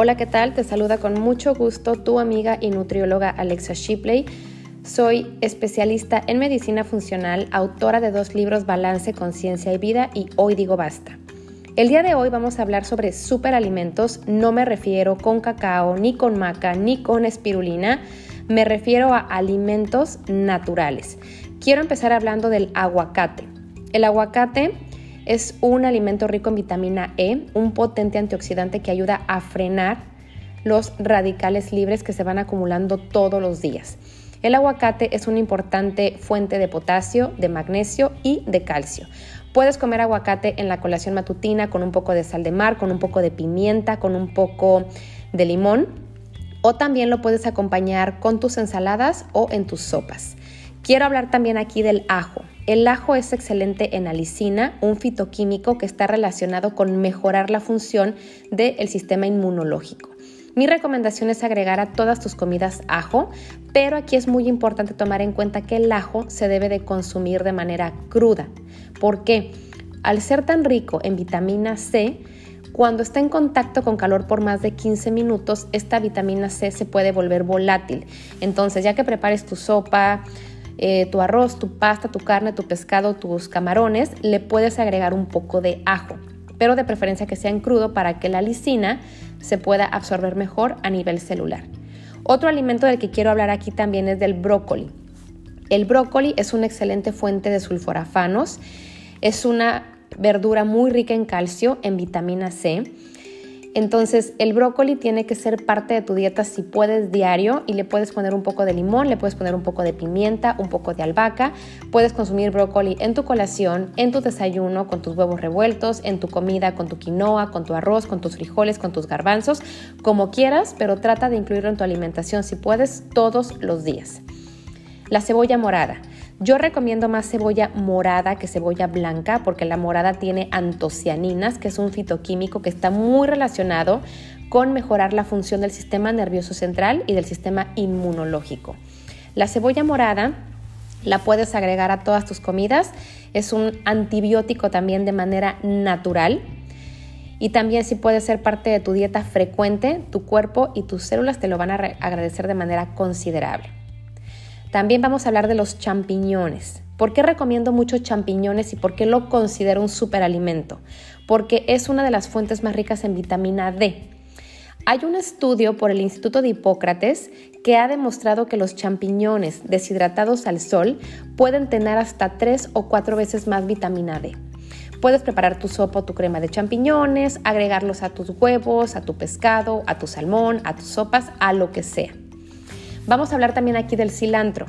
Hola, ¿qué tal? Te saluda con mucho gusto tu amiga y nutrióloga Alexa Shipley. Soy especialista en medicina funcional, autora de dos libros Balance, Conciencia y Vida y Hoy Digo Basta. El día de hoy vamos a hablar sobre superalimentos. No me refiero con cacao, ni con maca, ni con espirulina. Me refiero a alimentos naturales. Quiero empezar hablando del aguacate. El aguacate es un alimento rico en vitamina E, un potente antioxidante que ayuda a frenar los radicales libres que se van acumulando todos los días. El aguacate es una importante fuente de potasio, de magnesio y de calcio. Puedes comer aguacate en la colación matutina con un poco de sal de mar, con un poco de pimienta, con un poco de limón o también lo puedes acompañar con tus ensaladas o en tus sopas. Quiero hablar también aquí del ajo. El ajo es excelente en alicina, un fitoquímico que está relacionado con mejorar la función del sistema inmunológico. Mi recomendación es agregar a todas tus comidas ajo, pero aquí es muy importante tomar en cuenta que el ajo se debe de consumir de manera cruda. ¿Por qué? Al ser tan rico en vitamina C, cuando está en contacto con calor por más de 15 minutos, esta vitamina C se puede volver volátil. Entonces, ya que prepares tu sopa, eh, tu arroz, tu pasta, tu carne, tu pescado, tus camarones, le puedes agregar un poco de ajo, pero de preferencia que sea en crudo para que la lisina se pueda absorber mejor a nivel celular. Otro alimento del que quiero hablar aquí también es del brócoli. El brócoli es una excelente fuente de sulforafanos, es una verdura muy rica en calcio, en vitamina C entonces el brócoli tiene que ser parte de tu dieta si puedes diario y le puedes poner un poco de limón, le puedes poner un poco de pimienta, un poco de albahaca. Puedes consumir brócoli en tu colación, en tu desayuno, con tus huevos revueltos, en tu comida, con tu quinoa, con tu arroz, con tus frijoles, con tus garbanzos, como quieras, pero trata de incluirlo en tu alimentación si puedes todos los días. La cebolla morada. Yo recomiendo más cebolla morada que cebolla blanca porque la morada tiene antocianinas, que es un fitoquímico que está muy relacionado con mejorar la función del sistema nervioso central y del sistema inmunológico. La cebolla morada la puedes agregar a todas tus comidas, es un antibiótico también de manera natural y también si puede ser parte de tu dieta frecuente, tu cuerpo y tus células te lo van a agradecer de manera considerable. También vamos a hablar de los champiñones. ¿Por qué recomiendo mucho champiñones y por qué lo considero un superalimento? Porque es una de las fuentes más ricas en vitamina D. Hay un estudio por el Instituto de Hipócrates que ha demostrado que los champiñones deshidratados al sol pueden tener hasta tres o cuatro veces más vitamina D. Puedes preparar tu sopa o tu crema de champiñones, agregarlos a tus huevos, a tu pescado, a tu salmón, a tus sopas, a lo que sea. Vamos a hablar también aquí del cilantro.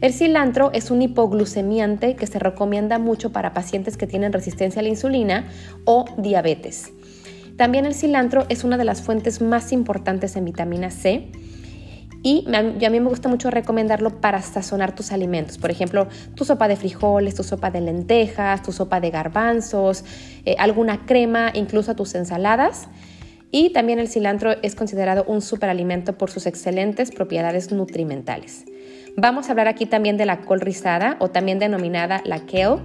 El cilantro es un hipoglucemiante que se recomienda mucho para pacientes que tienen resistencia a la insulina o diabetes. También el cilantro es una de las fuentes más importantes en vitamina C y a mí me gusta mucho recomendarlo para sazonar tus alimentos. Por ejemplo, tu sopa de frijoles, tu sopa de lentejas, tu sopa de garbanzos, eh, alguna crema, incluso tus ensaladas. Y también el cilantro es considerado un superalimento por sus excelentes propiedades nutrimentales. Vamos a hablar aquí también de la col rizada o también denominada la kale.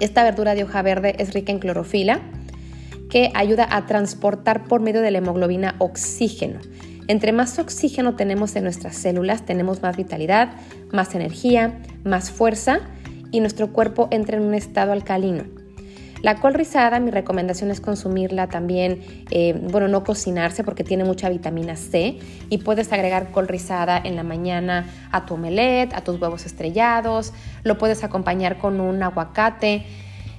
Esta verdura de hoja verde es rica en clorofila que ayuda a transportar por medio de la hemoglobina oxígeno. Entre más oxígeno tenemos en nuestras células, tenemos más vitalidad, más energía, más fuerza y nuestro cuerpo entra en un estado alcalino. La col rizada, mi recomendación es consumirla también, eh, bueno, no cocinarse porque tiene mucha vitamina C y puedes agregar col rizada en la mañana a tu omelette, a tus huevos estrellados, lo puedes acompañar con un aguacate.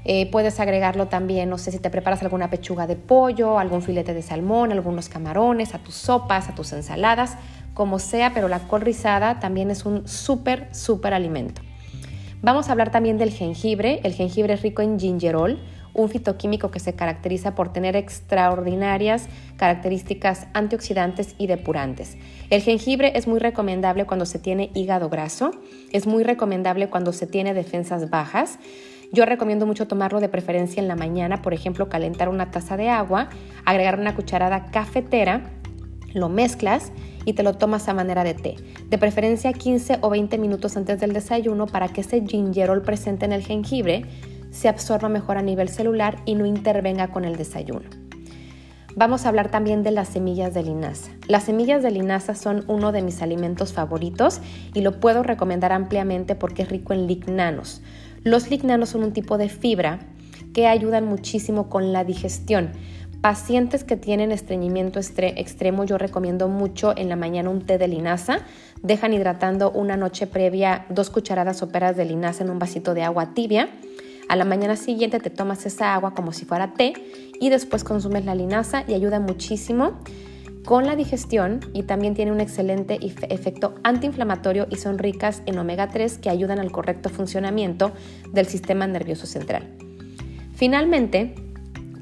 Eh, puedes agregarlo también, no sé si te preparas alguna pechuga de pollo, algún filete de salmón, algunos camarones, a tus sopas, a tus ensaladas, como sea, pero la col rizada también es un súper, súper alimento. Vamos a hablar también del jengibre. El jengibre es rico en gingerol, un fitoquímico que se caracteriza por tener extraordinarias características antioxidantes y depurantes. El jengibre es muy recomendable cuando se tiene hígado graso, es muy recomendable cuando se tiene defensas bajas. Yo recomiendo mucho tomarlo de preferencia en la mañana, por ejemplo, calentar una taza de agua, agregar una cucharada cafetera, lo mezclas y te lo tomas a manera de té. De preferencia 15 o 20 minutos antes del desayuno para que ese gingerol presente en el jengibre se absorba mejor a nivel celular y no intervenga con el desayuno. Vamos a hablar también de las semillas de linaza. Las semillas de linaza son uno de mis alimentos favoritos y lo puedo recomendar ampliamente porque es rico en lignanos. Los lignanos son un tipo de fibra que ayudan muchísimo con la digestión. Pacientes que tienen estreñimiento extremo, yo recomiendo mucho en la mañana un té de linaza. Dejan hidratando una noche previa dos cucharadas soperas de linaza en un vasito de agua tibia a la mañana siguiente te tomas esa agua como si fuera té y después consumes la linaza y ayuda muchísimo con la digestión y también tiene un excelente efecto antiinflamatorio y son ricas en omega 3 que ayudan al correcto funcionamiento del sistema nervioso central. Finalmente,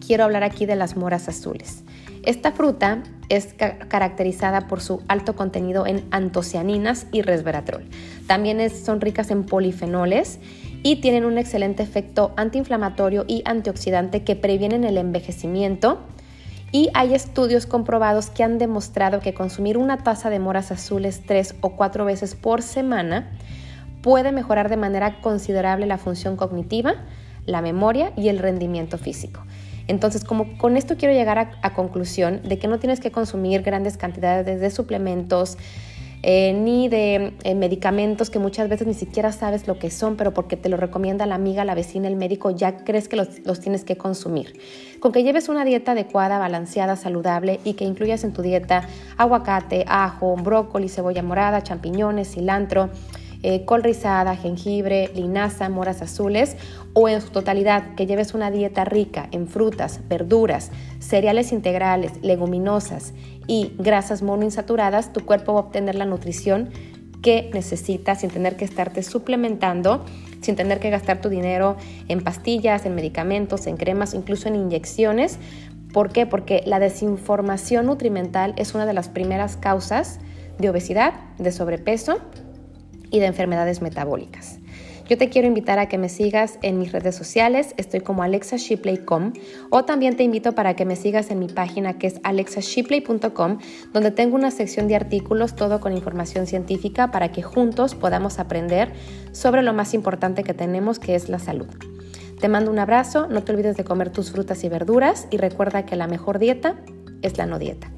quiero hablar aquí de las moras azules. Esta fruta es caracterizada por su alto contenido en antocianinas y resveratrol. También son ricas en polifenoles y tienen un excelente efecto antiinflamatorio y antioxidante que previenen el envejecimiento. Y hay estudios comprobados que han demostrado que consumir una taza de moras azules tres o cuatro veces por semana puede mejorar de manera considerable la función cognitiva, la memoria y el rendimiento físico. Entonces, como con esto quiero llegar a, conclusión de que no tienes que consumir grandes cantidades de suplementos, eh, ni de eh, medicamentos que muchas veces ni siquiera sabes lo que son, pero porque te lo recomienda la amiga, la vecina, el médico, ya crees que los, los tienes que consumir. Con que lleves una dieta adecuada, balanceada, saludable y que incluyas en tu dieta aguacate, ajo, brócoli, cebolla morada, champiñones, cilantro, eh, col rizada, jengibre, linaza, moras azules o en su totalidad que lleves una dieta rica en frutas, verduras, cereales integrales, leguminosas y grasas monoinsaturadas, tu cuerpo va a obtener la nutrición que necesitas sin tener que estarte suplementando, sin tener que gastar tu dinero en pastillas, en medicamentos, en cremas, incluso en inyecciones. ¿Por qué? Porque la desinformación nutrimental es una de las primeras causas de obesidad, de sobrepeso y de enfermedades metabólicas. Yo te quiero invitar a que me sigas en mis redes sociales, estoy como alexashipley.com o también te invito para que me sigas en mi página que es alexashipley.com donde tengo una sección de artículos todo con información científica para que juntos podamos aprender sobre lo más importante que tenemos que es la salud. Te mando un abrazo, no te olvides de comer tus frutas y verduras y recuerda que la mejor dieta es la no dieta.